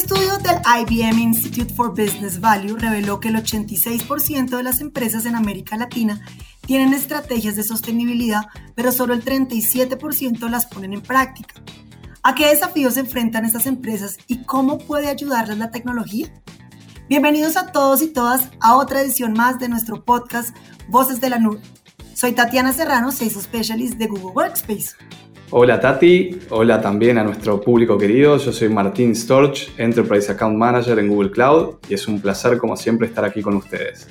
estudio del IBM Institute for Business Value reveló que el 86% de las empresas en América Latina tienen estrategias de sostenibilidad, pero solo el 37% las ponen en práctica. ¿A qué desafíos se enfrentan estas empresas y cómo puede ayudarles la tecnología? Bienvenidos a todos y todas a otra edición más de nuestro podcast Voces de la Nube. Soy Tatiana Serrano, Sales Specialist de Google Workspace. Hola Tati, hola también a nuestro público querido. Yo soy Martín Storch, Enterprise Account Manager en Google Cloud y es un placer como siempre estar aquí con ustedes.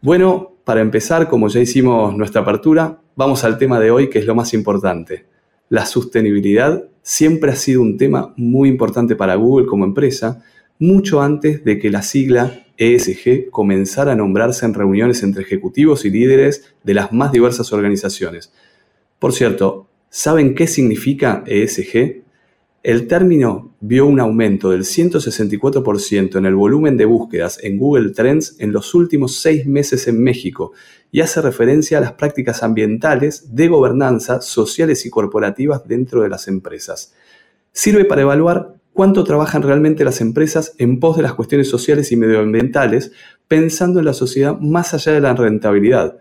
Bueno, para empezar, como ya hicimos nuestra apertura, vamos al tema de hoy que es lo más importante. La sostenibilidad siempre ha sido un tema muy importante para Google como empresa, mucho antes de que la sigla ESG comenzara a nombrarse en reuniones entre ejecutivos y líderes de las más diversas organizaciones. Por cierto, ¿Saben qué significa ESG? El término vio un aumento del 164% en el volumen de búsquedas en Google Trends en los últimos seis meses en México y hace referencia a las prácticas ambientales, de gobernanza, sociales y corporativas dentro de las empresas. Sirve para evaluar cuánto trabajan realmente las empresas en pos de las cuestiones sociales y medioambientales, pensando en la sociedad más allá de la rentabilidad,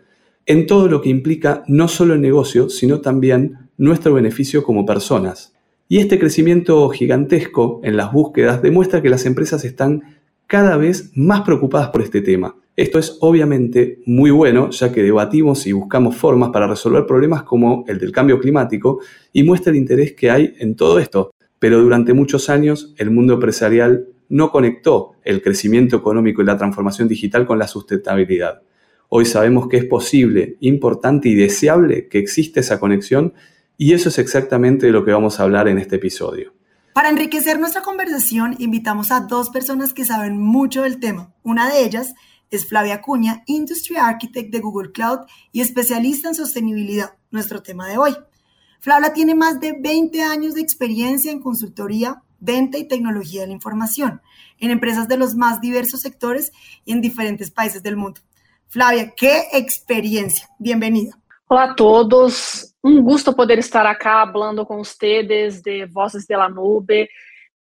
en todo lo que implica no solo el negocio, sino también nuestro beneficio como personas. Y este crecimiento gigantesco en las búsquedas demuestra que las empresas están cada vez más preocupadas por este tema. Esto es obviamente muy bueno, ya que debatimos y buscamos formas para resolver problemas como el del cambio climático y muestra el interés que hay en todo esto. Pero durante muchos años el mundo empresarial no conectó el crecimiento económico y la transformación digital con la sustentabilidad. Hoy sabemos que es posible, importante y deseable que exista esa conexión y eso es exactamente lo que vamos a hablar en este episodio. Para enriquecer nuestra conversación, invitamos a dos personas que saben mucho del tema. Una de ellas es Flavia Cuña, Industry Architect de Google Cloud y especialista en sostenibilidad, nuestro tema de hoy. Flavia tiene más de 20 años de experiencia en consultoría, venta y tecnología de la información, en empresas de los más diversos sectores y en diferentes países del mundo. Flavia, qué experiencia. Bienvenida. Hola a todos. Um gusto poder estar acá falando com vocês de Vozes de la Nube,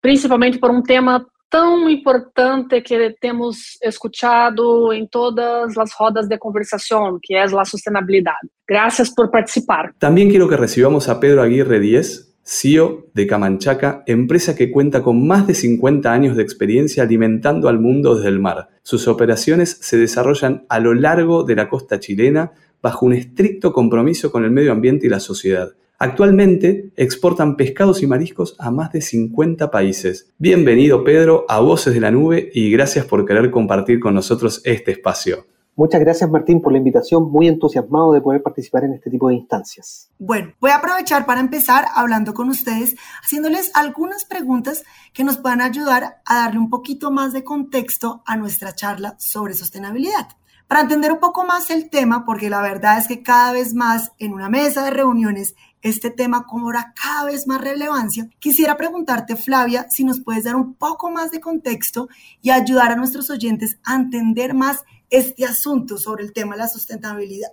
principalmente por um tema tão importante que temos escutado em todas as rodas de conversação, que é a sustentabilidade. Graças por participar. Também quero que recibamos a Pedro Aguirre Díez, CEO de Camanchaca, empresa que cuenta con más de 50 años de experiencia alimentando al mundo desde el mar. Sus operaciones se desarrollan a lo largo de la costa chilena, bajo un estricto compromiso con el medio ambiente y la sociedad. Actualmente exportan pescados y mariscos a más de 50 países. Bienvenido Pedro a Voces de la Nube y gracias por querer compartir con nosotros este espacio. Muchas gracias Martín por la invitación, muy entusiasmado de poder participar en este tipo de instancias. Bueno, voy a aprovechar para empezar hablando con ustedes, haciéndoles algunas preguntas que nos puedan ayudar a darle un poquito más de contexto a nuestra charla sobre sostenibilidad. Para entender un poco más el tema, porque la verdad es que cada vez más en una mesa de reuniones este tema cobra cada vez más relevancia, quisiera preguntarte, Flavia, si nos puedes dar un poco más de contexto y ayudar a nuestros oyentes a entender más este asunto sobre el tema de la sustentabilidad.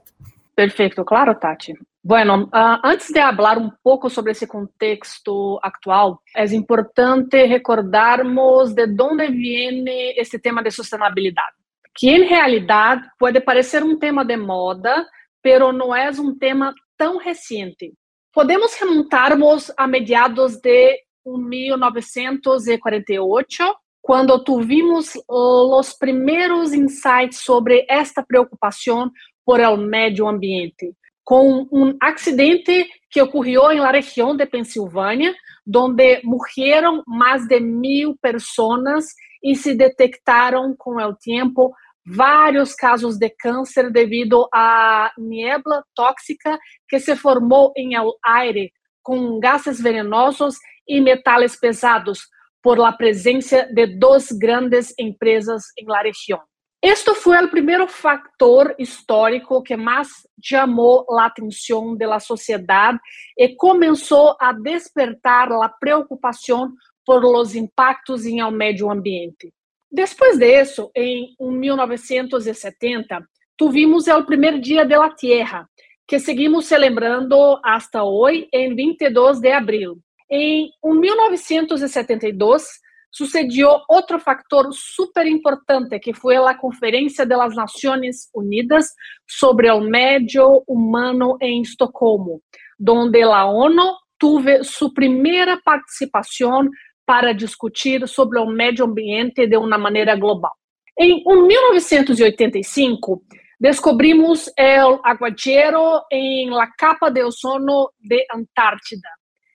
Perfeito, claro, Tati. Bueno, uh, antes de falar um pouco sobre esse contexto atual, é importante recordarmos de onde vem esse tema de sustentabilidade. Que em realidade pode parecer um tema de moda, pero não é um tema tão recente. Podemos remontarmos a mediados de 1948, quando tivemos os primeiros insights sobre esta preocupação por el meio ambiente, com um acidente que ocorreu em la região de Pensilvânia, onde morreram mais de mil pessoas e se detectaram com o tempo vários casos de câncer devido à niebla tóxica que se formou em el aire com gases venenosos e metais pesados por la presença de duas grandes empresas em la região. Este foi o primeiro fator histórico que mais chamou a atenção da sociedade e começou a despertar a preocupação por los impactos em el meio ambiente. Depois disso, em 1970, tivemos o primeiro dia da Terra, que seguimos celebrando hasta hoje, em 22 de abril. Em 1972, sucedió otro factor súper importante, que fue la Conferencia de las Naciones Unidas sobre el Medio Humano en Estocolmo, donde la ONU tuvo su primera participación para discutir sobre el medio ambiente de una manera global. En 1985, descobrimos el aguachero en la capa de ozono de Antártida,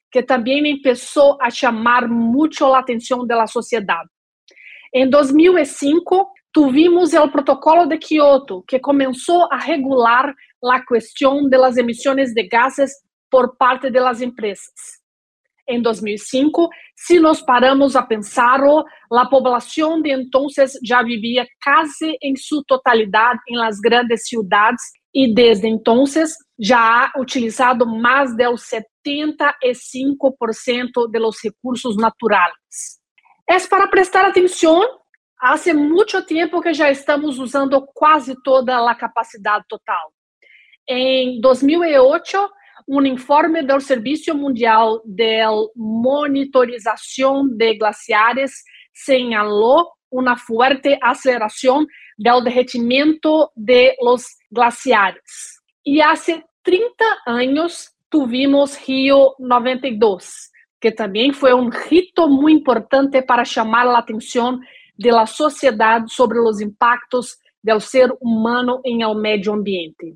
que también empezó a llamar mucho la atención de la sociedad. En 2005, tuvimos el protocolo de Kioto, que comenzó a regular la cuestión de las emisiones de gases por parte de las empresas. En 2005, si nos paramos a pensarlo, la población de entonces ya vivía casi en su totalidad en las grandes ciudades y desde entonces ya ha utilizado más del 75% de los recursos naturales. Es para prestar atención, hace mucho tiempo que ya estamos usando casi toda la capacidad total. En 2008, Um informe do Serviço Mundial de Monitorização de Glaciares señalou uma forte aceleração do derretimento de los glaciares. E há 30 anos tuvimos Rio 92, que também foi um rito muito importante para chamar a atenção da sociedade sobre os impactos do ser humano em meio ambiente.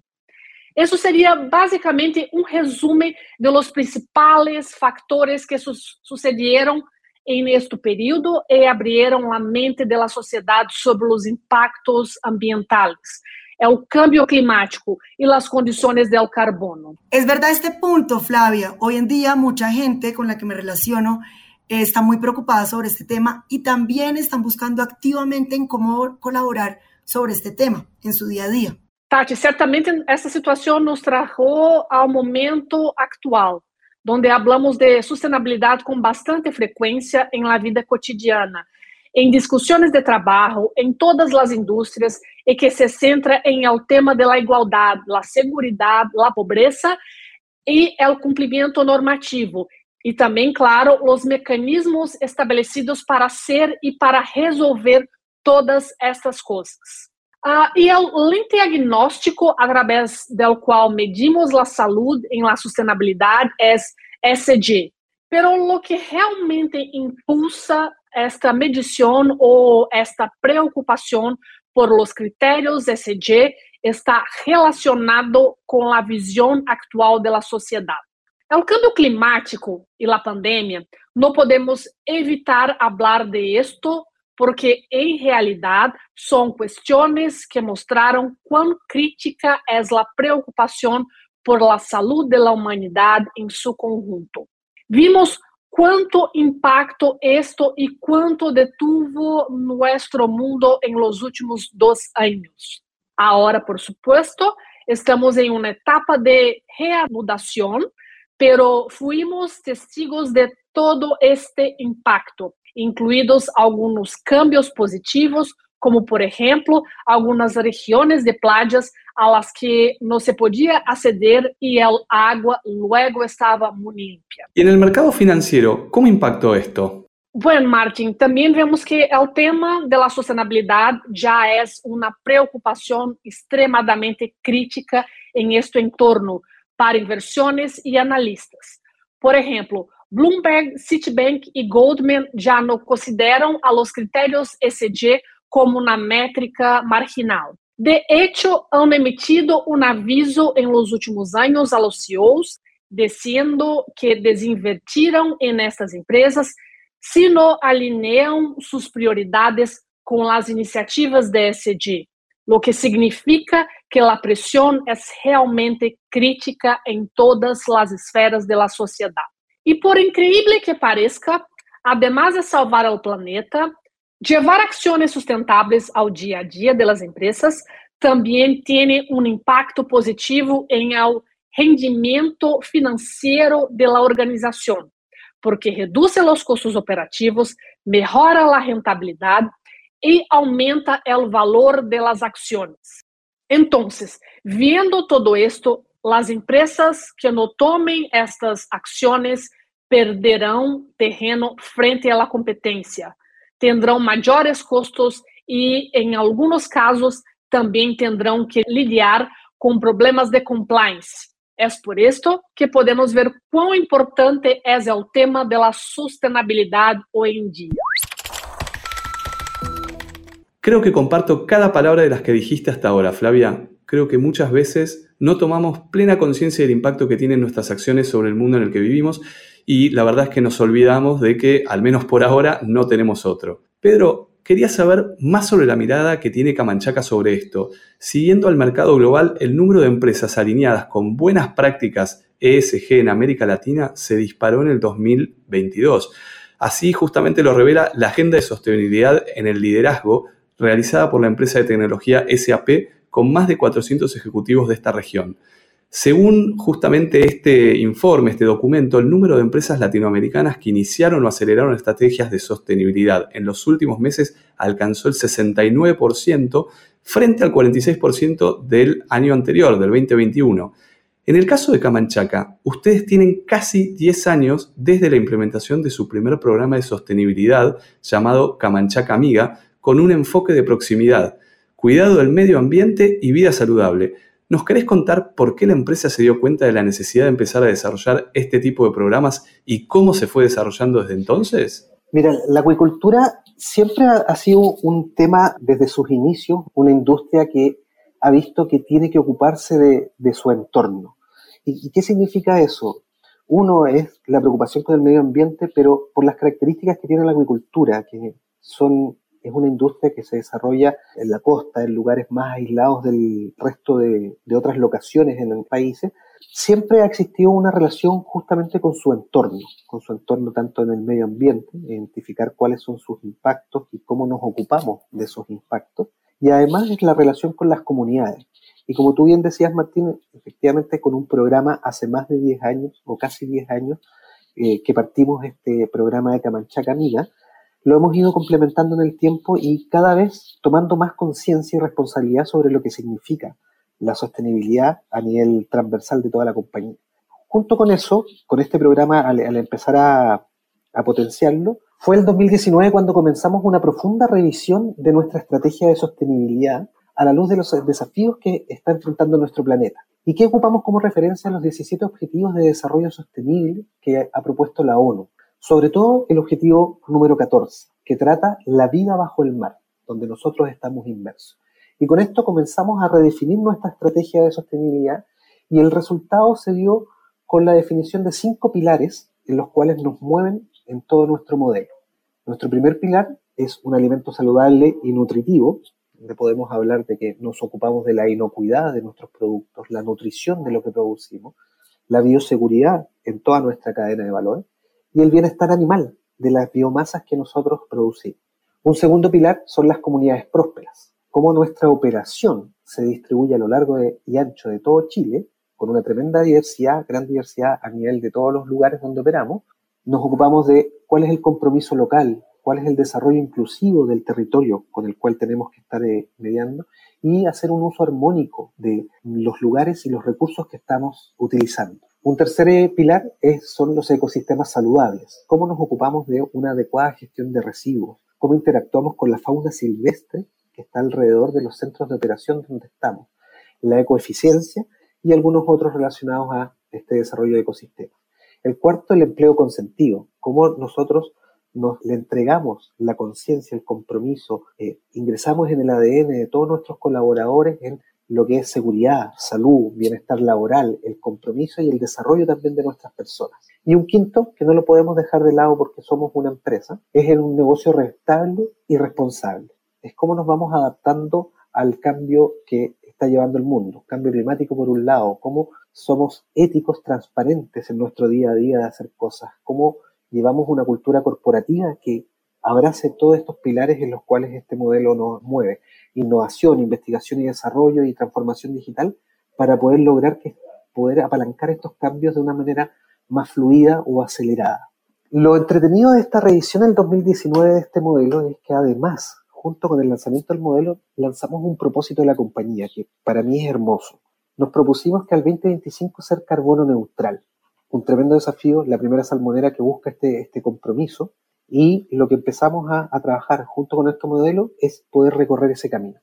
Isso seria basicamente um resumo de los principales factores que su sucedieron en este período e abrieron la mente de la sociedade sobre os impactos ambientales, el cambio climático y las condiciones del carbono. Es verdad este punto, Flavia. Hoy en día mucha gente con la que me relaciono está muy preocupada sobre este tema y también están buscando activamente en cómo colaborar sobre este tema en su día a día. Tati, certamente essa situação nos trajo ao momento atual, onde falamos de sustentabilidade com bastante frequência em la vida cotidiana, em discussões de trabalho, em todas as indústrias, e que se centra em el tema da igualdade, a segurança, a pobreza e o cumprimento normativo. E também, claro, os mecanismos estabelecidos para ser e para resolver todas essas coisas. Uh, e é o diagnóstico através do qual medimos a saúde em la sustentabilidade é SG. Pero o que realmente impulsa esta medição ou esta preocupação por los critérios SG está relacionado com a visão atual da sociedade. O câmbio climático e a pandemia, não podemos evitar falar de esto porque em realidade são questões que mostraram quão crítica é a preocupação por la saúde da humanidade em seu conjunto. Vimos quanto impacto esto e quanto detuvo nosso mundo em los últimos dois anos. Agora, por supuesto, estamos em uma etapa de reanudação, pero fuimos testigos de todo este impacto incluídos alguns cambios positivos, como por exemplo, algumas regiões de playas a las que não se podia acceder e a água luego estava muito limpia. E no mercado financeiro, como impactou isto? Bueno, Martin, também vemos que o tema da sustentabilidade já é uma preocupação extremadamente crítica em este entorno para inversões e analistas. Por exemplo, Bloomberg, Citibank e Goldman já não consideram a los critérios ESG como uma métrica marginal. De hecho, han emitido um aviso em los últimos anos a los CEOs, dizendo que desinvertiram em estas empresas se não alineiam suas prioridades com as iniciativas de ESG, o que significa que a pressão é realmente crítica em todas as esferas da sociedade. E por incrível que pareça, además de salvar o planeta, levar ações sustentáveis ao dia a dia das empresas também tem um impacto positivo em o rendimento financeiro da organização, porque reduz os custos operativos, melhora a rentabilidade e aumenta o valor das ações. Então, vendo todo isto, as empresas que não tomem estas ações perderão terreno frente à competência, tendrão maiores custos e, em alguns casos, também terão que lidar com problemas de compliance. É por isso que podemos ver quão importante é o tema da sustentabilidade hoje em dia. Creo que comparto cada palabra de las que dijiste hasta ahora, Flavia. Creo que muchas veces no tomamos plena conciencia del impacto que tienen nuestras acciones sobre el mundo en el que vivimos y la verdad es que nos olvidamos de que, al menos por ahora, no tenemos otro. Pedro, quería saber más sobre la mirada que tiene Camanchaca sobre esto. Siguiendo al mercado global, el número de empresas alineadas con buenas prácticas ESG en América Latina se disparó en el 2022. Así justamente lo revela la Agenda de Sostenibilidad en el Liderazgo realizada por la empresa de tecnología SAP con más de 400 ejecutivos de esta región. Según justamente este informe, este documento, el número de empresas latinoamericanas que iniciaron o aceleraron estrategias de sostenibilidad en los últimos meses alcanzó el 69% frente al 46% del año anterior, del 2021. En el caso de Camanchaca, ustedes tienen casi 10 años desde la implementación de su primer programa de sostenibilidad llamado Camanchaca Amiga, con un enfoque de proximidad, cuidado del medio ambiente y vida saludable. ¿Nos querés contar por qué la empresa se dio cuenta de la necesidad de empezar a desarrollar este tipo de programas y cómo se fue desarrollando desde entonces? Mira, la acuicultura siempre ha sido un tema desde sus inicios, una industria que ha visto que tiene que ocuparse de, su entorno. ¿Y, qué significa eso? Uno es la preocupación con el medio ambiente, pero por las características que tiene la acuicultura, que son es una industria que se desarrolla en la costa, en lugares más aislados del resto de, otras locaciones en el país, siempre ha existido una relación justamente con su entorno, con su entorno tanto en el medio ambiente, identificar cuáles son sus impactos y cómo nos ocupamos de esos impactos, y además es la relación con las comunidades. Y como tú bien decías, Martín, efectivamente con un programa hace más de 10 años, o casi 10 años, eh, que partimos este programa de Camanchaca Amiga, lo hemos ido complementando en el tiempo y cada vez tomando más conciencia y responsabilidad sobre lo que significa la sostenibilidad a nivel transversal de toda la compañía. Junto con eso, con este programa, al, empezar a, a potenciarlo, fue el 2019 cuando comenzamos una profunda revisión de nuestra estrategia de sostenibilidad a la luz de los desafíos que está enfrentando nuestro planeta. ¿Y qué ocupamos como referencia en los 17 Objetivos de Desarrollo Sostenible que ha propuesto la ONU? Sobre todo el objetivo número 14, que trata la vida bajo el mar, donde nosotros estamos inmersos. Y con esto comenzamos a redefinir nuestra estrategia de sostenibilidad y el resultado se dio con la definición de cinco pilares en los cuales nos mueven en todo nuestro modelo. Nuestro primer pilar es un alimento saludable y nutritivo, donde podemos hablar de que nos ocupamos de la inocuidad de nuestros productos, la nutrición de lo que producimos, la bioseguridad en toda nuestra cadena de valor y el bienestar animal de las biomasas que nosotros producimos. Un segundo pilar son las comunidades prósperas, cómo nuestra operación se distribuye a lo largo y ancho de todo Chile, con una tremenda diversidad, gran diversidad a nivel de todos los lugares donde operamos. Nos ocupamos de cuál es el compromiso local, cuál es el desarrollo inclusivo del territorio con el cual tenemos que estar eh, mediando y hacer un uso armónico de los lugares y los recursos que estamos utilizando. Un tercer eh, pilar es, son los ecosistemas saludables. Cómo nos ocupamos de una adecuada gestión de residuos. Cómo interactuamos con la fauna silvestre que está alrededor de los centros de operación donde estamos. La ecoeficiencia y algunos otros relacionados a este desarrollo de ecosistemas. El cuarto, el empleo consentido. Cómo nosotros nos le entregamos la conciencia, el compromiso, eh, ingresamos en el ADN de todos nuestros colaboradores en lo que es seguridad, salud, bienestar laboral, el compromiso y el desarrollo también de nuestras personas. Y un quinto, que no lo podemos dejar de lado porque somos una empresa, es en un negocio rentable y responsable. Es cómo nos vamos adaptando al cambio que está llevando el mundo. Cambio climático por un lado, cómo somos éticos, transparentes en nuestro día a día de hacer cosas, cómo llevamos una cultura corporativa que abrace todos estos pilares en los cuales este modelo nos mueve innovación, investigación y desarrollo y transformación digital para poder lograr que poder apalancar estos cambios de una manera más fluida o acelerada. Lo entretenido de esta revisión del 2019 de este modelo es que además, junto con el lanzamiento del modelo, lanzamos un propósito de la compañía que para mí es hermoso. Nos propusimos que al 2025 ser carbono neutral. Un tremendo desafío, la primera salmonera que busca este, este compromiso Y lo que empezamos a, a trabajar junto con este modelo es poder recorrer ese camino.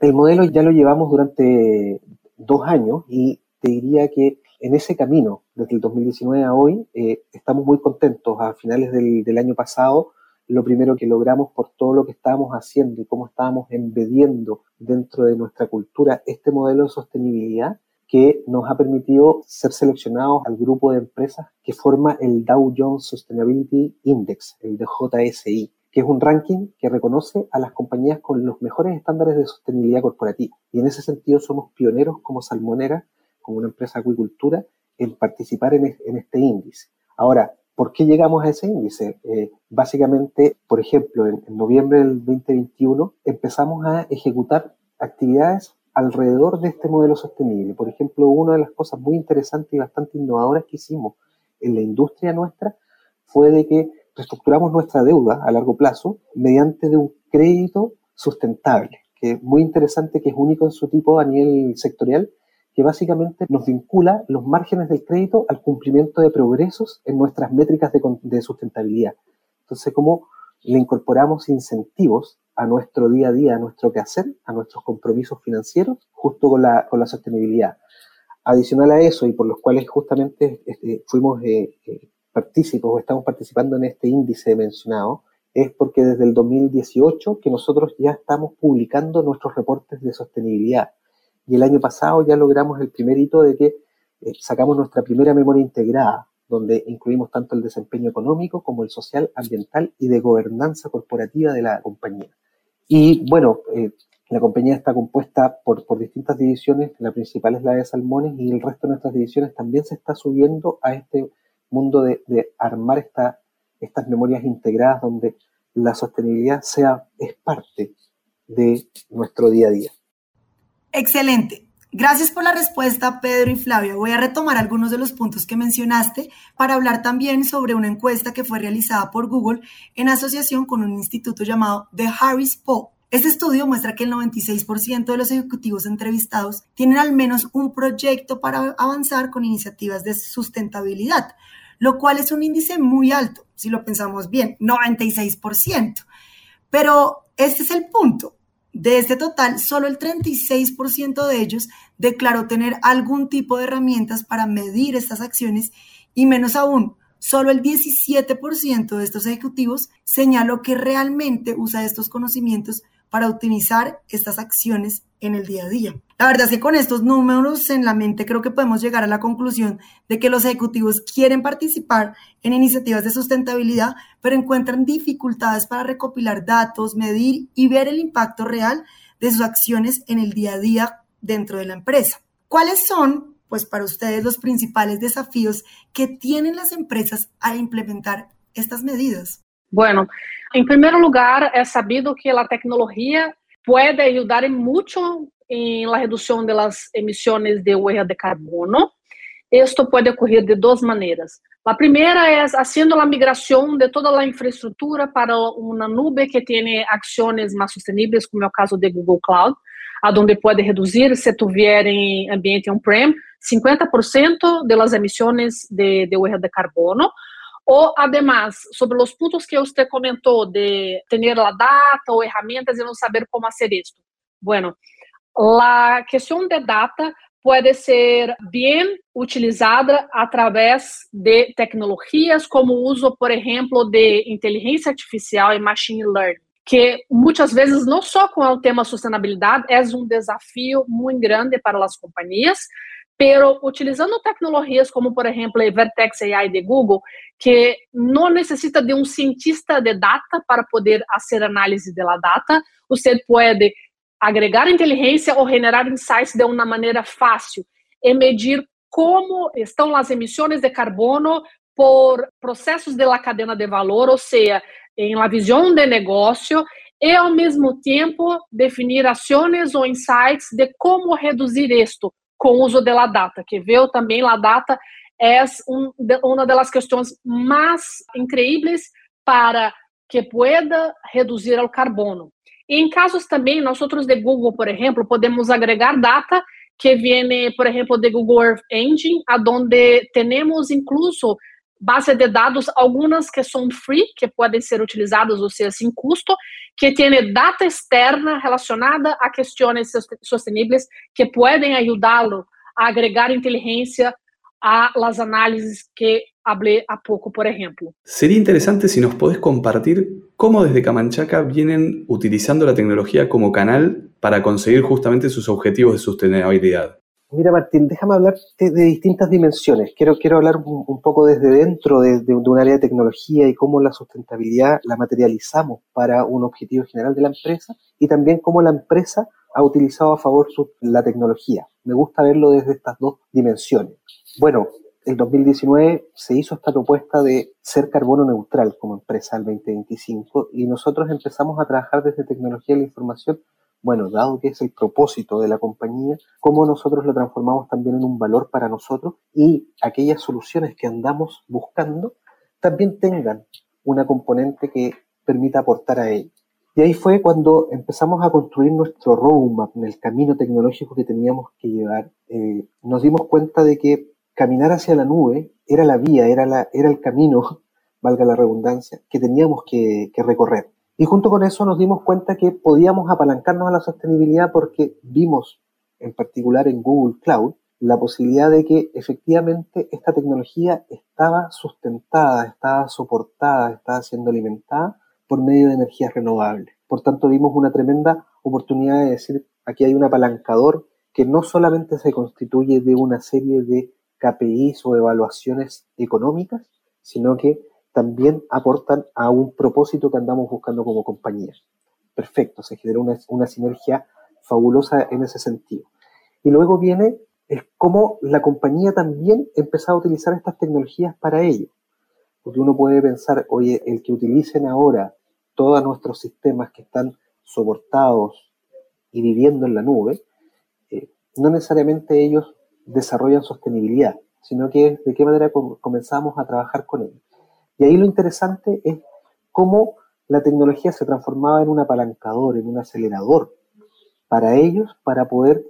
El modelo ya lo llevamos durante dos años y te diría que en ese camino, desde el 2019 a hoy, eh, estamos muy contentos. A finales del, del, año pasado, lo primero que logramos por todo lo que estábamos haciendo y cómo estábamos embediendo dentro de nuestra cultura este modelo de sostenibilidad que nos ha permitido ser seleccionados al grupo de empresas que forma el Dow Jones Sustainability Index, el DJSI, que es un ranking que reconoce a las compañías con los mejores estándares de sostenibilidad corporativa. Y en ese sentido somos pioneros como Salmonera, como una empresa de acuicultura, en participar en, este índice. Ahora, ¿por qué llegamos a ese índice? Eh, básicamente, por ejemplo, en, en noviembre del 2021 empezamos a ejecutar actividades alrededor de este modelo sostenible. Por ejemplo, una de las cosas muy interesantes y bastante innovadoras que hicimos en la industria nuestra fue de que reestructuramos nuestra deuda a largo plazo mediante un crédito sustentable, que es muy interesante, que es único en su tipo a nivel sectorial, que básicamente nos vincula los márgenes del crédito al cumplimiento de progresos en nuestras métricas de, sustentabilidad. Entonces, como le incorporamos incentivos a nuestro día a día, a nuestro quehacer, a nuestros compromisos financieros, justo con la, sostenibilidad. Adicional a eso, y por los cuales justamente este, fuimos eh, eh, partícipes o estamos participando en este índice mencionado, es porque desde el 2018 que nosotros ya estamos publicando nuestros reportes de sostenibilidad. Y el año pasado ya logramos el primer hito de que eh, sacamos nuestra primera memoria integrada, donde incluimos tanto el desempeño económico como el social, ambiental y de gobernanza corporativa de la compañía. Y bueno, eh, la compañía está compuesta por, por, distintas divisiones, la principal es la de salmones y el resto de nuestras divisiones también se está subiendo a este mundo de, de armar esta, estas memorias integradas donde la sostenibilidad sea, es parte de nuestro día a día. Excelente. Gracias por la respuesta, Pedro y Flavio. Voy a retomar algunos de los puntos que mencionaste para hablar también sobre una encuesta que fue realizada por Google en asociación con un instituto llamado The Harris Poll. Este estudio muestra que el 96% de los ejecutivos entrevistados tienen al menos un proyecto para avanzar con iniciativas de sustentabilidad, lo cual es un índice muy alto, si lo pensamos bien, 96%. Pero este es el punto. De este total, solo el 36% de ellos declaró tener algún tipo de herramientas para medir estas acciones y menos aún, solo el 17% de estos ejecutivos señaló que realmente usa estos conocimientos para optimizar estas acciones en el día a día. La verdad es que con estos números en la mente creo que podemos llegar a la conclusión de que los ejecutivos quieren participar en iniciativas de sustentabilidad, pero encuentran dificultades para recopilar datos, medir y ver el impacto real de sus acciones en el día a día dentro de la empresa. ¿Cuáles son, pues para ustedes, los principales desafíos que tienen las empresas al implementar estas medidas? Bueno, em primeiro lugar, é sabido que a tecnologia pode ajudar muito em la redução das emissões de huella de carbono. Isto pode ocorrer de duas maneiras. A primeira é fazendo a migração de toda a infraestrutura para uma nube que tem ações mais sustentáveis, como é o caso de Google Cloud, aonde pode reduzir, se tiver em ambiente on-prem, 50% das emissões de, de huella de carbono. Ou, además, sobre os pontos que você comentou de ter a data ou ferramentas e não saber como fazer isso. Bueno, a questão de data pode ser bem utilizada através de tecnologias como o uso, por exemplo, de inteligência artificial e machine learning, que muitas vezes não só com o tema sustentabilidade é um desafio muito grande para as companhias, pero utilizando tecnologias como, por exemplo, a Vertex AI de Google, que não necessita de um cientista de data para poder fazer análise da data, você pode agregar inteligência ou generar insights de uma maneira fácil e medir como estão as emissões de carbono por processos de la cadena de valor, ou seja, em la visão de negócio e ao mesmo tempo definir ações ou insights de como reduzir isto com o uso da data, que veio também a data é um, uma das questões mais incríveis para que pueda reduzir o carbono. E em casos também, nós outros de Google, por exemplo, podemos agregar data que vem, por exemplo, de Google Earth Engine, aonde temos incluso bases de dados, algumas que são free, que podem ser utilizadas, ou seja, sem custo, que tem data externa relacionada a questões sustentáveis que podem ajudá-lo a agregar inteligência a las análises que hablé a poco, por ejemplo. Sería interesante si nos podés compartir cómo desde Camanchaca vienen utilizando la tecnología como canal para conseguir justamente sus objetivos de sostenibilidad. Mira, Martín, déjame hablar de, distintas dimensiones. Quiero, quiero hablar un, poco desde dentro de, un área de tecnología y cómo la sustentabilidad la materializamos para un objetivo general de la empresa y también cómo la empresa ha utilizado a favor su, la tecnología. Me gusta verlo desde estas dos dimensiones. Bueno, el 2019 se hizo esta propuesta de ser carbono neutral como empresa al 2025 y nosotros empezamos a trabajar desde tecnología de la información bueno, dado que es el propósito de la compañía, cómo nosotros lo transformamos también en un valor para nosotros y aquellas soluciones que andamos buscando también tengan una componente que permita aportar a ello. Y ahí fue cuando empezamos a construir nuestro roadmap en el camino tecnológico que teníamos que llevar. Eh, nos dimos cuenta de que caminar hacia la nube era la vía, era, la, era el camino, valga la redundancia, que teníamos que recorrer. Y junto con eso nos dimos cuenta que podíamos apalancarnos a la sostenibilidad porque vimos, en particular en Google Cloud, la posibilidad de que efectivamente esta tecnología estaba sustentada, estaba soportada, estaba siendo alimentada por medio de energías renovables. Por tanto, vimos una tremenda oportunidad de decir, aquí hay un apalancador que no solamente se constituye de una serie de KPIs o evaluaciones económicas, sino que también aportan a un propósito que andamos buscando como compañía. Perfecto, se genera una, sinergia fabulosa en ese sentido. Y luego viene cómo la compañía también empezó a utilizar estas tecnologías para ello. Porque uno puede pensar, oye, el que utilicen ahora todos nuestros sistemas que están soportados y viviendo en la nube, eh, no necesariamente ellos desarrollan sostenibilidad, sino que de qué manera comenzamos a trabajar con ellos. Y ahí lo interesante es cómo la tecnología se transformaba en un apalancador, en un acelerador para ellos, para poder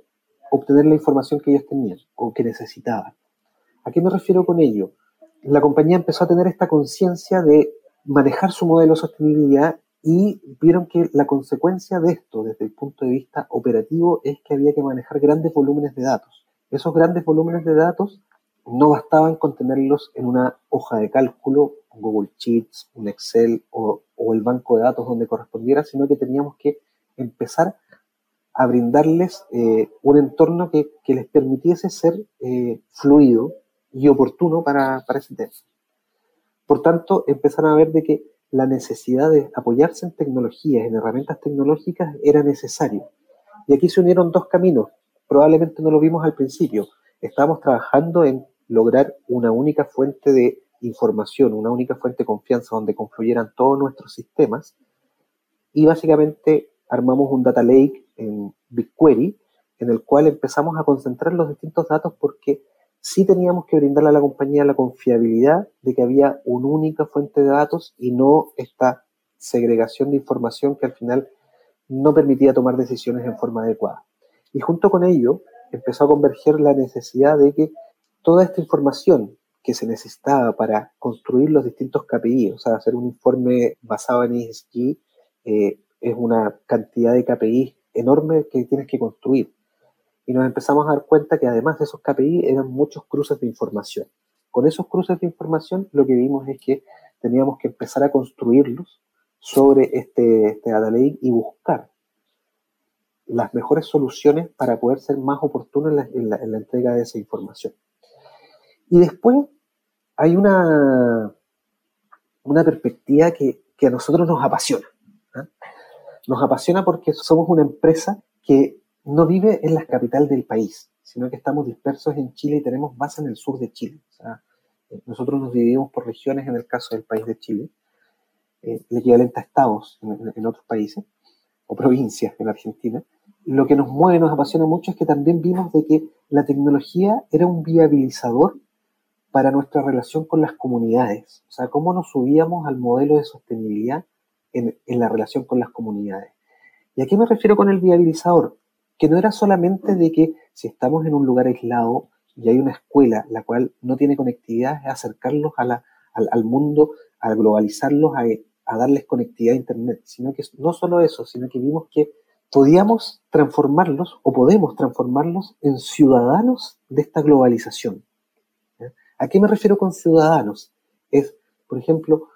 obtener la información que ellos tenían o que necesitaban. ¿A qué me refiero con ello? La compañía empezó a tener esta conciencia de manejar su modelo de sostenibilidad y vieron que la consecuencia de esto, desde el punto de vista operativo, es que había que manejar grandes volúmenes de datos. Esos grandes volúmenes de datos no bastaban con tenerlos en una hoja de cálculo Google Sheets, un Excel o, el banco de datos donde correspondiera, sino que teníamos que empezar a brindarles eh, un entorno que, les permitiese ser eh, fluido y oportuno para, para ese tema. Por tanto, empezaron a ver de que la necesidad de apoyarse en tecnologías, en herramientas tecnológicas, era necesario. Y aquí se unieron dos caminos. Probablemente no lo vimos al principio. Estábamos trabajando en lograr una única fuente de información, una única fuente de confianza donde confluyeran todos nuestros sistemas. Y básicamente armamos un data lake en BigQuery en el cual empezamos a concentrar los distintos datos porque sí teníamos que brindarle a la compañía la confiabilidad de que había una única fuente de datos y no esta segregación de información que al final no permitía tomar decisiones en forma adecuada. Y junto con ello empezó a converger la necesidad de que toda esta información que se necesitaba para construir los distintos KPI, o sea, hacer un informe basado en ESG, eh, es una cantidad de KPI enorme que tienes que construir. Y nos empezamos a dar cuenta que además de esos KPI eran muchos cruces de información. Con esos cruces de información lo que vimos es que teníamos que empezar a construirlos sobre este, este data lake y buscar las mejores soluciones para poder ser más oportunos en la entrega de esa información. Y después hay una, una perspectiva que, a nosotros nos apasiona. ¿ah? Nos apasiona porque somos una empresa que no vive en la capital del país, sino que estamos dispersos en Chile y tenemos base en el sur de Chile. Eh, nosotros nos dividimos por regiones en el caso del país de Chile, eh, el equivalente a estados en, otros países, o provincias en Argentina. Lo que nos mueve, nos apasiona mucho es que también vimos de que la tecnología era un viabilizador para nuestra relación con las comunidades. O sea, cómo nos subíamos al modelo de sostenibilidad en, la relación con las comunidades. ¿Y a qué me refiero con el viabilizador? Que no era solamente de que si estamos en un lugar aislado y hay una escuela la cual no tiene conectividad, es acercarlos a la, al, mundo, a globalizarlos, a, a darles conectividad a Internet, sino que no solo eso, sino que vimos que podíamos transformarlos o podemos transformarlos en ciudadanos de esta globalización. ¿A qué me refiero con ciudadanos? Es, por ejemplo,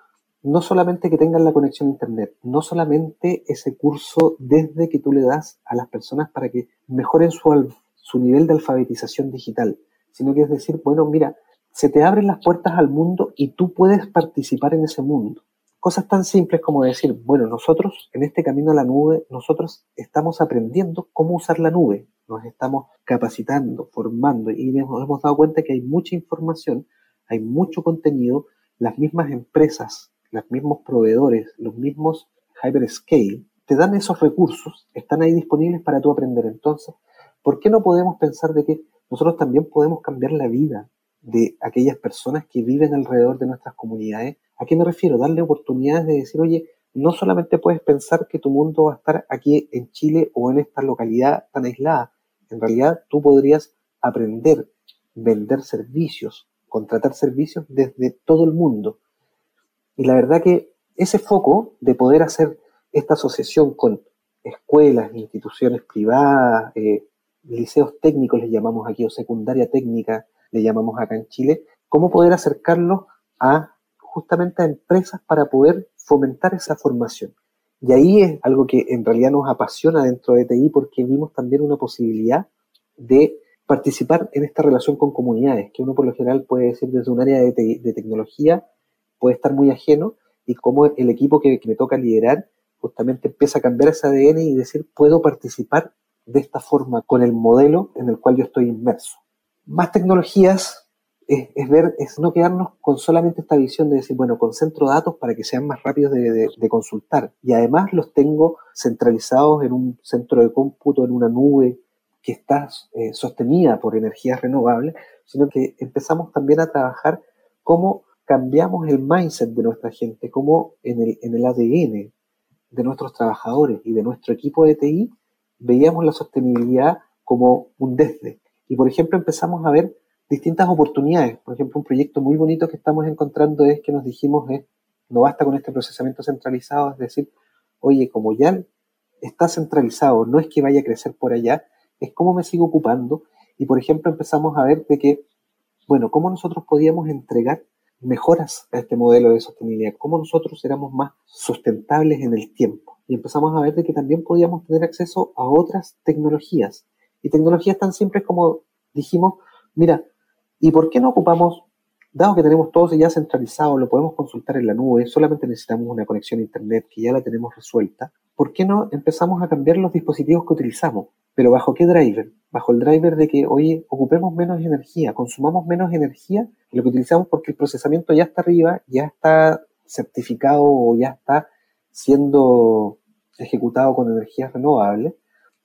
no solamente que tengan la conexión a Internet, no solamente ese curso desde que tú le das a las personas para que mejoren su, su nivel de alfabetización digital, sino que es decir, bueno, mira, se te abren las puertas al mundo y tú puedes participar en ese mundo. Cosas tan simples como decir, bueno, nosotros en este camino a la nube, nosotros estamos aprendiendo cómo usar la nube, nos estamos capacitando, formando y nos hemos dado cuenta que hay mucha información, hay mucho contenido, las mismas empresas, los mismos proveedores, los mismos hyperscale, te dan esos recursos, están ahí disponibles para tú aprender. Entonces, ¿por qué no podemos pensar de que nosotros también podemos cambiar la vida de aquellas personas que viven alrededor de nuestras comunidades ¿A qué me refiero? Darle oportunidades de decir, oye, no solamente puedes pensar que tu mundo va a estar aquí en Chile o en esta localidad tan aislada. En realidad tú podrías aprender, vender servicios, contratar servicios desde todo el mundo. Y la verdad que ese foco de poder hacer esta asociación con escuelas, instituciones privadas, eh, liceos técnicos les llamamos aquí, o secundaria técnica le llamamos acá en Chile, cómo poder acercarlos a justamente a empresas para poder fomentar esa formación. Y ahí es algo que en realidad nos apasiona dentro de TI porque vimos también una posibilidad de participar en esta relación con comunidades, que uno por lo general puede decir desde un área de, tecnología puede estar muy ajeno y como el equipo que, que me toca liderar justamente empieza a cambiar ese ADN y decir, puedo participar de esta forma con el modelo en el cual yo estoy inmerso. Más tecnologías es, ver, es no quedarnos con solamente esta visión de decir, bueno, concentro datos para que sean más rápidos de, consultar. Y además los tengo centralizados en un centro de cómputo, en una nube que está eh, sostenida por energías renovables, sino que empezamos también a trabajar cómo cambiamos el mindset de nuestra gente, cómo en el, en el ADN de nuestros trabajadores y de nuestro equipo de TI veíamos la sostenibilidad como un desde. Y por ejemplo empezamos a ver distintas oportunidades. Por ejemplo, un proyecto muy bonito que estamos encontrando es que nos dijimos, es, no basta con este procesamiento centralizado, es decir, oye, como ya está centralizado, no es que vaya a crecer por allá, es cómo me sigo ocupando. Y por ejemplo, empezamos a ver de que, bueno, cómo nosotros podíamos entregar mejoras a este modelo de sostenibilidad, cómo nosotros éramos más sustentables en el tiempo. Y empezamos a ver de que también podíamos tener acceso a otras tecnologías. Y tecnologías tan simples como dijimos, mira, ¿Y por qué no ocupamos, dado que tenemos todo ya centralizado, lo podemos consultar en la nube, solamente necesitamos una conexión a Internet que ya la tenemos resuelta, ¿por qué no empezamos a cambiar los dispositivos que utilizamos? Pero ¿bajo qué driver? Bajo el driver de que, oye, ocupemos menos energía, consumamos menos energía que lo que utilizamos porque el procesamiento ya está arriba, ya está certificado o ya está siendo ejecutado con energías renovables,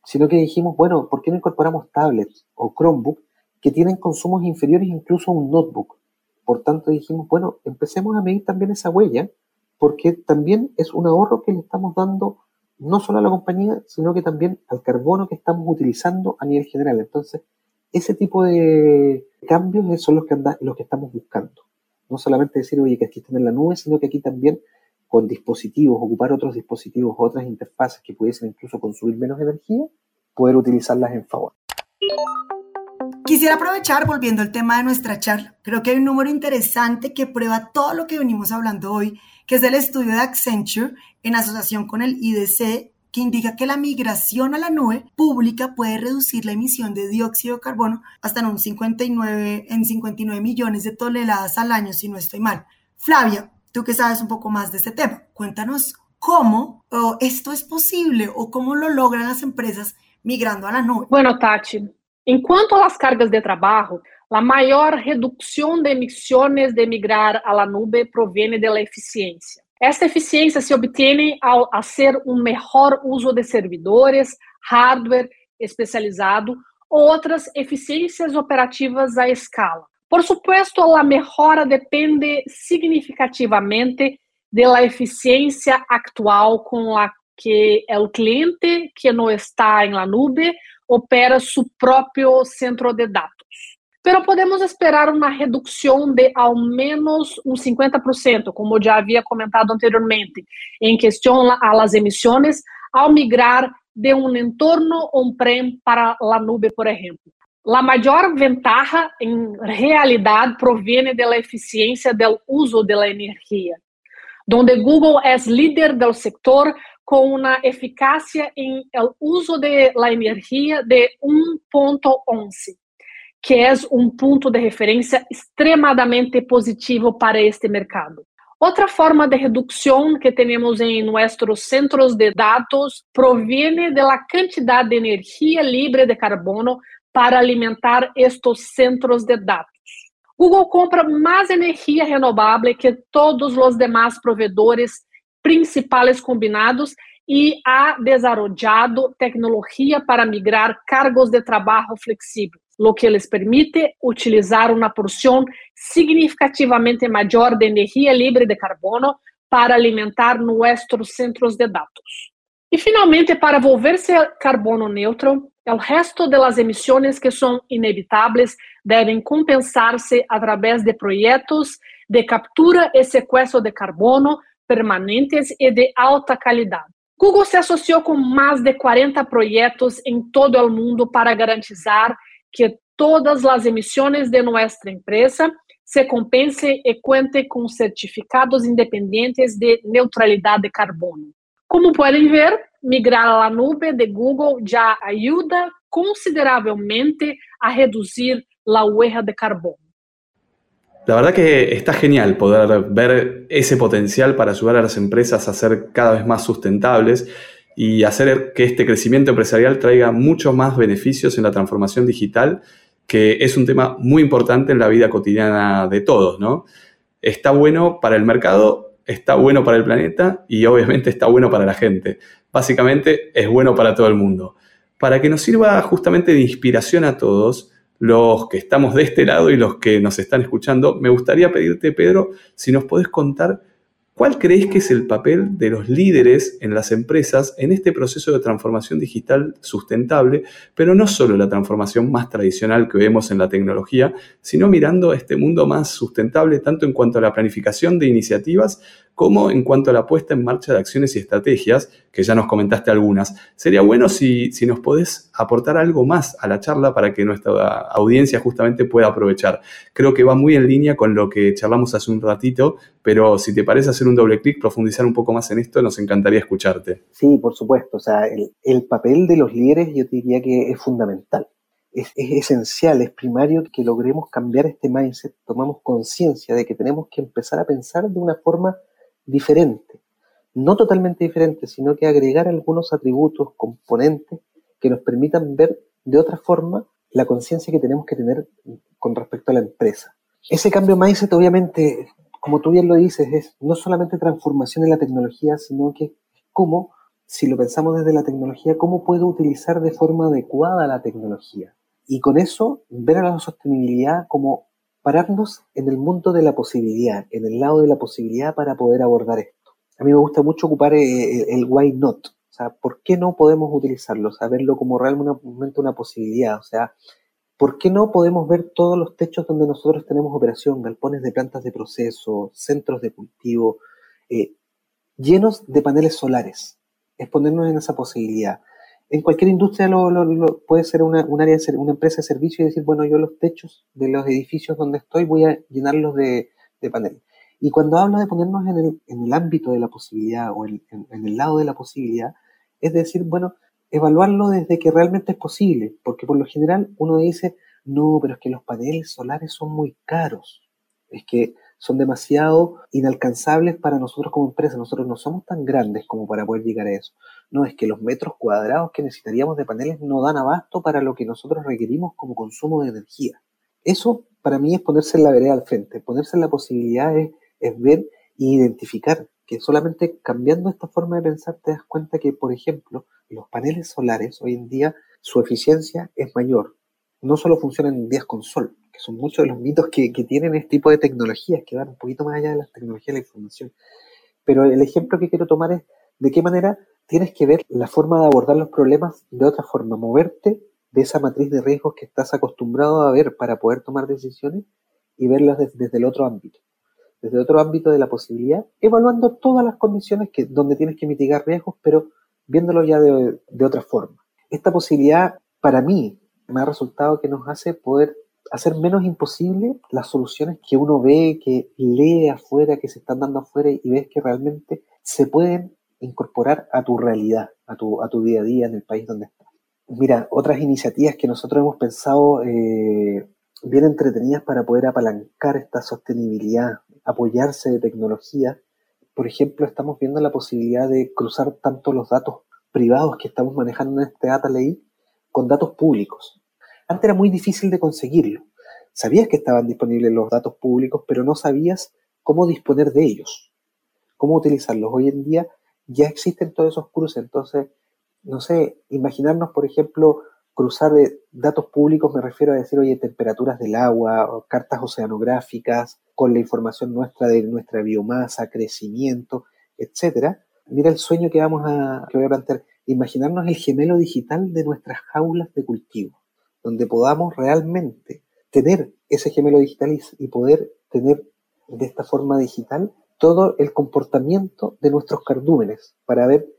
sino que dijimos, bueno, ¿por qué no incorporamos tablets o Chromebook que tienen consumos inferiores incluso a un notebook. Por tanto, dijimos, bueno, empecemos a medir también esa huella, porque también es un ahorro que le estamos dando no solo a la compañía, sino que también al carbono que estamos utilizando a nivel general. Entonces, ese tipo de cambios son los que, los que estamos buscando. No solamente decir, oye, que aquí están en la nube, sino que aquí también con dispositivos, ocupar otros dispositivos, otras interfaces que pudiesen incluso consumir menos energía, poder utilizarlas en favor. Quisiera aprovechar, volviendo al tema de nuestra charla, creo que hay un número interesante que prueba todo lo que venimos hablando hoy, que es el estudio de Accenture en asociación con el IDC, que indica que la migración a la nube pública puede reducir la emisión de dióxido de carbono hasta en un 59, en 59 millones de toneladas al año, si no estoy mal. Flavia, tú que sabes un poco más de este tema, cuéntanos cómo esto es posible o cómo lo logran las empresas migrando a la nube. Bueno, Tati, Enquanto as cargas de trabalho, a maior redução de emissões de migrar à nube provém da eficiência. Esta eficiência se obtém ao fazer um melhor uso de servidores, hardware especializado ou outras eficiências operativas à escala. Por supuesto, a melhora depende significativamente da eficiência actual com a que é o cliente que não está em la nube opera seu próprio centro de dados. pero podemos esperar uma redução de ao menos um 50%, como já havia comentado anteriormente, em questão às emissões, ao migrar de um entorno on-prem para a nube, por exemplo. A maior ventaja, em realidade, provém da eficiência do uso da energia, onde Google é líder do setor com uma eficácia em el uso de la energia de 1.11 que é um ponto de referência extremadamente positivo para este mercado. Outra forma de redução que temos em nossos centros de dados proviene da quantidade de energia livre de carbono para alimentar estes centros de dados. Google compra mais energia renovável que todos os demais provedores principais combinados e ha desarrollado tecnologia para migrar cargos de trabalho flexíveis lo que les permite utilizar una porción significativamente mayor de energía libre de carbono para alimentar nuestros centros de datos. E finalmente, para volver-se carbono neutro, o resto das emissões que são inevitáveis devem compensar-se através de projetos de captura e sequestro de carbono permanentes e de alta qualidade. Google se associou com mais de 40 projetos em todo o mundo para garantizar que todas as emissões de nossa empresa se compense e cuente com certificados independentes de neutralidade de carbono. Como podem ver, migrar à nube de Google já ajuda consideravelmente a reduzir a huella de carbono. La verdad que está genial poder ver ese potencial para ayudar a las empresas a ser cada vez más sustentables y hacer que este crecimiento empresarial traiga muchos más beneficios en la transformación digital, que es un tema muy importante en la vida cotidiana de todos, ¿no? Está bueno para el mercado, está bueno para el planeta y obviamente está bueno para la gente. Básicamente es bueno para todo el mundo. Para que nos sirva justamente de inspiración a todos, los que estamos de este lado y los que nos están escuchando, me gustaría pedirte, Pedro, si nos podés contar ¿Cuál crees que es el papel de los líderes en las empresas en este proceso de transformación digital sustentable, pero no solo la transformación más tradicional que vemos en la tecnología, sino mirando este mundo más sustentable tanto en cuanto a la planificación de iniciativas como en cuanto a la puesta en marcha de acciones y estrategias, que ya nos comentaste algunas. Sería bueno si, si nos podés aportar algo más a la charla para que nuestra audiencia justamente pueda aprovechar. Creo que va muy en línea con lo que charlamos hace un ratito, pero si te parece hacer un doble clic, profundizar un poco más en esto, nos encantaría escucharte. Sí, por supuesto. O sea, el, papel de los líderes yo diría que es fundamental. Es, es, esencial, es primario que logremos cambiar este mindset, tomamos conciencia de que tenemos que empezar a pensar de una forma diferente. No totalmente diferente, sino que agregar algunos atributos, componentes que nos permitan ver de otra forma la conciencia que tenemos que tener con respecto a la empresa. Ese cambio mindset, obviamente, como tú bien lo dices, es no solamente transformación en la tecnología, sino que cómo, si lo pensamos desde la tecnología, cómo puedo utilizar de forma adecuada la tecnología. Y con eso, ver a la sostenibilidad como pararnos en el mundo de la posibilidad, en el lado de la posibilidad para poder abordar esto. A mí me gusta mucho ocupar eh, el, why not, o sea, ¿por qué no podemos utilizarlo? Saberlo como realmente una posibilidad, o sea, ¿por qué no podemos ver todos los techos donde nosotros tenemos operación, galpones de plantas de proceso, centros de cultivo, eh, llenos de paneles solares? Es ponernos en esa posibilidad en cualquier industria lo, puede ser una, un área de, una empresa de servicio y decir, bueno, yo los techos de los edificios donde estoy voy a llenarlos de paneles. Y cuando hablo de ponernos en el, en el ámbito de la posibilidad o en, en, el lado de la posibilidad, es decir, bueno, evaluarlo desde que realmente es posible, porque por lo general uno dice, no, pero es que los paneles solares son muy caros, es que son demasiado inalcanzables para nosotros como empresa, nosotros no somos tan grandes como para poder llegar a eso. No, es que los metros cuadrados que necesitaríamos de paneles no dan abasto para lo que nosotros requerimos como consumo de energía. Eso para mí es ponerse en la vereda al frente, ponerse en la posibilidad es, ver e identificar que solamente cambiando esta forma de pensar te das cuenta que, por ejemplo, los paneles solares hoy en día su eficiencia es mayor. No solo funcionan en días con sol, que son muchos de los mitos que, que tienen este tipo de tecnologías que van un poquito más allá de las tecnologías de la información. Pero el ejemplo que quiero tomar es de qué manera tienes que ver la forma de abordar los problemas de otra forma, moverte de esa matriz de riesgos que estás acostumbrado a ver para poder tomar decisiones y verlas desde, el otro ámbito, desde otro ámbito de la posibilidad, evaluando todas las condiciones que, donde tienes que mitigar riesgos, pero viéndolo ya de, de otra forma. Esta posibilidad, para mí, me ha resultado que nos hace poder hacer menos imposible las soluciones que uno ve, que lee afuera, que se están dando afuera y ves que realmente se pueden incorporar a tu realidad, a tu, a tu día a día en el país donde estás. Mira, otras iniciativas que nosotros hemos pensado eh, bien entretenidas para poder apalancar esta sostenibilidad, apoyarse de tecnología. Por ejemplo, estamos viendo la posibilidad de cruzar tanto los datos privados que estamos manejando en este data ley con datos públicos. Antes era muy difícil de conseguirlo. Sabías que estaban disponibles los datos públicos, pero no sabías cómo disponer de ellos, cómo utilizarlos. Hoy en día ya existen todos esos cruces, entonces, no sé, imaginarnos, por ejemplo, cruzar de datos públicos, me refiero a decir, oye, temperaturas del agua, cartas oceanográficas, con la información nuestra de nuestra biomasa, crecimiento, etcétera. Mira el sueño que vamos a, que voy a plantear, imaginarnos el gemelo digital de nuestras jaulas de cultivo donde podamos realmente tener ese gemelo digital y, poder tener de esta forma digital todo el comportamiento de nuestros cardúmenes para ver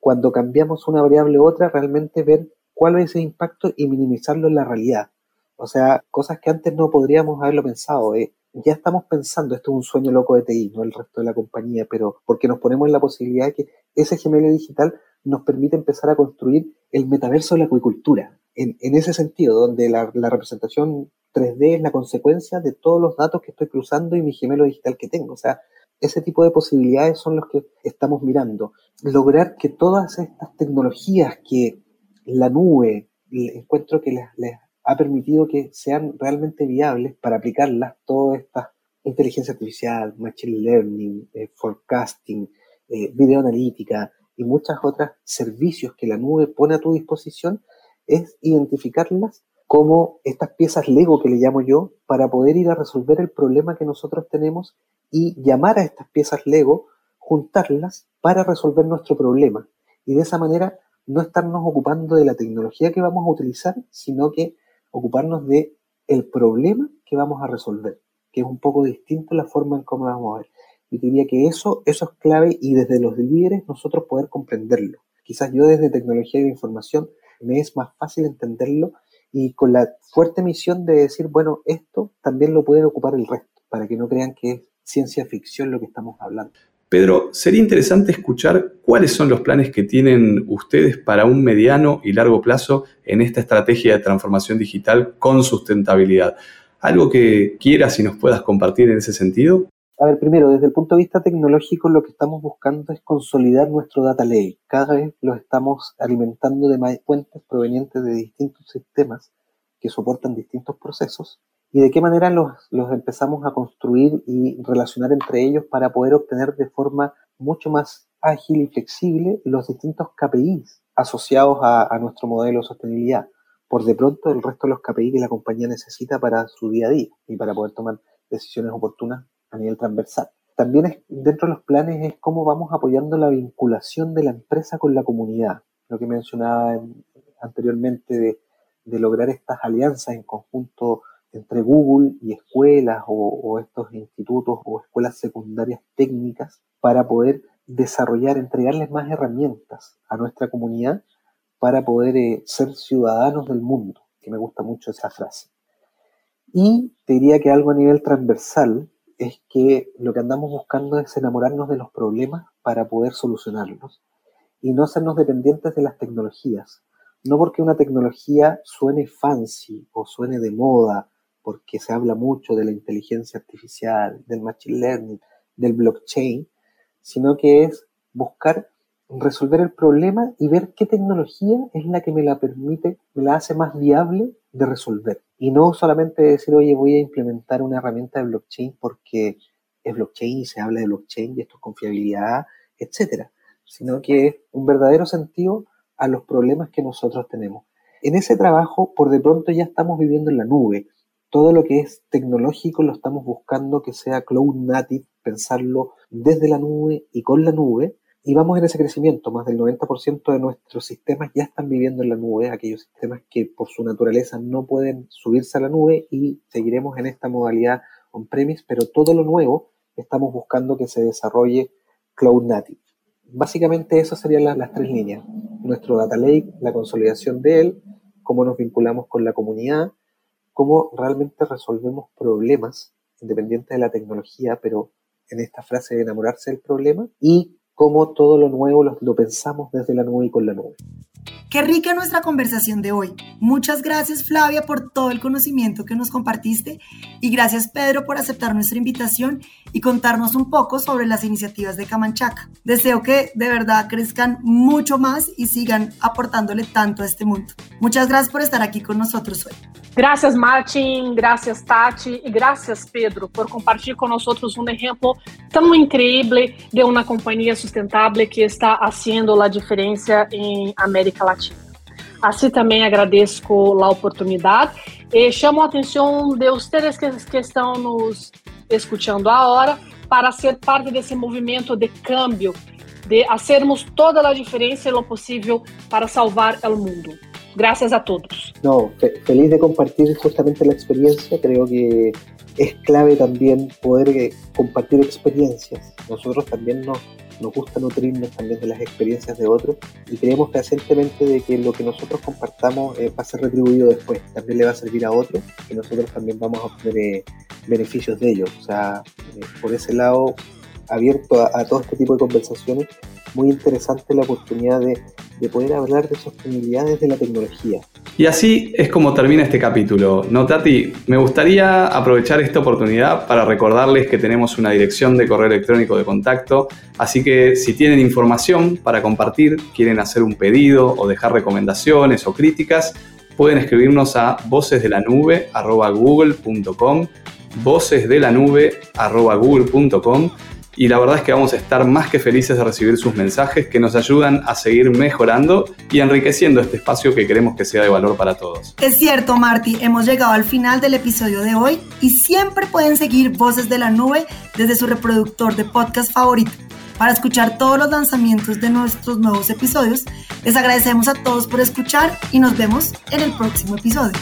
cuando cambiamos una variable u otra, realmente ver cuál es ese impacto y minimizarlo en la realidad. O sea, cosas que antes no podríamos haberlo pensado. ¿eh? Ya estamos pensando, esto es un sueño loco de TI, no el resto de la compañía, pero porque nos ponemos en la posibilidad de que ese gemelo digital nos permite empezar a construir el metaverso de la acuicultura en, ese sentido, donde la, representación 3D es la consecuencia de todos los datos que estoy cruzando y mi gemelo digital que tengo. O sea, ese tipo de posibilidades son los que estamos mirando. Lograr que todas estas tecnologías que la nube encuentro que les, ha permitido que sean realmente viables para aplicarlas, todas estas inteligencia artificial, machine learning, eh, forecasting, eh, video analítica y muchas otras servicios que la nube pone a tu disposición, es identificarlas como estas piezas Lego que le llamo yo, para poder ir a resolver el problema que nosotros tenemos y llamar a estas piezas Lego, juntarlas para resolver nuestro problema. Y de esa manera no estarnos ocupando de la tecnología que vamos a utilizar, sino que ocuparnos de el problema que vamos a resolver, que es un poco distinto la forma en cómo vamos a ver. Yo diría que eso, eso es clave y desde los líderes nosotros poder comprenderlo. Quizás yo desde tecnología de información me es más fácil entenderlo y con la fuerte misión de decir, bueno, esto también lo puede ocupar el resto, para que no crean que es ciencia ficción lo que estamos hablando. Pedro, sería interesante escuchar cuáles son los planes que tienen ustedes para un mediano y largo plazo en esta estrategia de transformación digital con sustentabilidad. ¿Algo que quieras y nos puedas compartir en ese sentido? A ver, primero, desde el punto de vista tecnológico, lo que estamos buscando es consolidar nuestro data lake. Cada vez lo estamos alimentando de más fuentes provenientes de distintos sistemas que soportan distintos procesos y de qué manera los, empezamos a construir y relacionar entre ellos para poder obtener de forma mucho más ágil y flexible los distintos KPIs asociados a, nuestro modelo de sostenibilidad. Por de pronto, el resto de los KPIs que la compañía necesita para su día a día y para poder tomar decisiones oportunas a nivel transversal. También dentro de los planes es cómo vamos apoyando la vinculación de la empresa con la comunidad, lo que mencionaba anteriormente de, lograr estas alianzas en conjunto entre Google y escuelas o, estos institutos o escuelas secundarias técnicas para poder desarrollar, entregarles más herramientas a nuestra comunidad para poder eh, ser ciudadanos del mundo, que me gusta mucho esa frase. Y te diría que algo a nivel transversal, es que lo que andamos buscando es enamorarnos de los problemas para poder solucionarlos y no sernos dependientes de las tecnologías. No porque una tecnología suene fancy o suene de moda, porque se habla mucho de la inteligencia artificial, del machine learning, del blockchain, sino que es buscar resolver el problema y ver qué tecnología es la que me la permite, me la hace más viable de resolver. Y no solamente decir, oye, voy a implementar una herramienta de blockchain porque es blockchain y se habla de blockchain y esto es confiabilidad, etcétera, sino que es un verdadero sentido a los problemas que nosotros tenemos. En ese trabajo, por de pronto ya estamos viviendo en la nube. Todo lo que es tecnológico lo estamos buscando que sea cloud native, pensarlo desde la nube y con la nube, y vamos en ese crecimiento, más del 90% de nuestros sistemas ya están viviendo en la nube, aquellos sistemas que por su naturaleza no pueden subirse a la nube y seguiremos en esta modalidad on-premise, pero todo lo nuevo estamos buscando que se desarrolle cloud native. Básicamente esas serían las, las tres líneas. Nuestro data lake, la consolidación de él, cómo nos vinculamos con la comunidad, cómo realmente resolvemos problemas independientes de la tecnología, pero en esta frase de enamorarse del problema y cómo todo lo nuevo lo, pensamos desde la nube y con la nube. Qué rica nuestra conversación de hoy. Muchas gracias Flavia por todo el conocimiento que nos compartiste y gracias Pedro por aceptar nuestra invitación y contarnos un poco sobre las iniciativas de Camanchaca. Deseo que de verdad crezcan mucho más y sigan aportándole tanto a este mundo. Muchas gracias por estar aquí con nosotros hoy. Gracias, Martin, gracias, Tati, e gracias, Pedro, por compartilhar com nós um exemplo tão incrível de uma companhia sustentável que está fazendo a diferença em América Latina. Assim também agradeço a oportunidade e chamo a atenção de vocês que estão nos escutando agora para ser parte desse movimento de câmbio, de fazermos toda a diferença e o possível para salvar o mundo. Gracias a todos. No, feliz de compartir justamente la experiencia. Creo que es clave también poder eh, compartir experiencias. Nosotros también nos, nos gusta nutrirnos también de las experiencias de otros y creemos fehacientemente de que lo que nosotros compartamos eh, va a ser retribuido después, también le va a servir a otros y nosotros también vamos a obtener eh, beneficios de ellos. O sea, por ese lado, abierto a, a, todo este tipo de conversaciones, muy interesante la oportunidad de, de poder hablar de sostenibilidad desde la tecnología. Y así es como termina este capítulo. No, Tati, me gustaría aprovechar esta oportunidad para recordarles que tenemos una dirección de correo electrónico de contacto, así que si tienen información para compartir, quieren hacer un pedido o dejar recomendaciones o críticas, pueden escribirnos a vocesdelanube.google.com vocesdelanube.google.com y la verdad es que vamos a estar más que felices de recibir sus mensajes que nos ayudan a seguir mejorando y enriqueciendo este espacio que queremos que sea de valor para todos. Es cierto, Marty, hemos llegado al final del episodio de hoy y siempre pueden seguir Voces de la Nube desde su reproductor de podcast favorito. Para escuchar todos los lanzamientos de nuestros nuevos episodios, les agradecemos a todos por escuchar y nos vemos en el próximo episodio.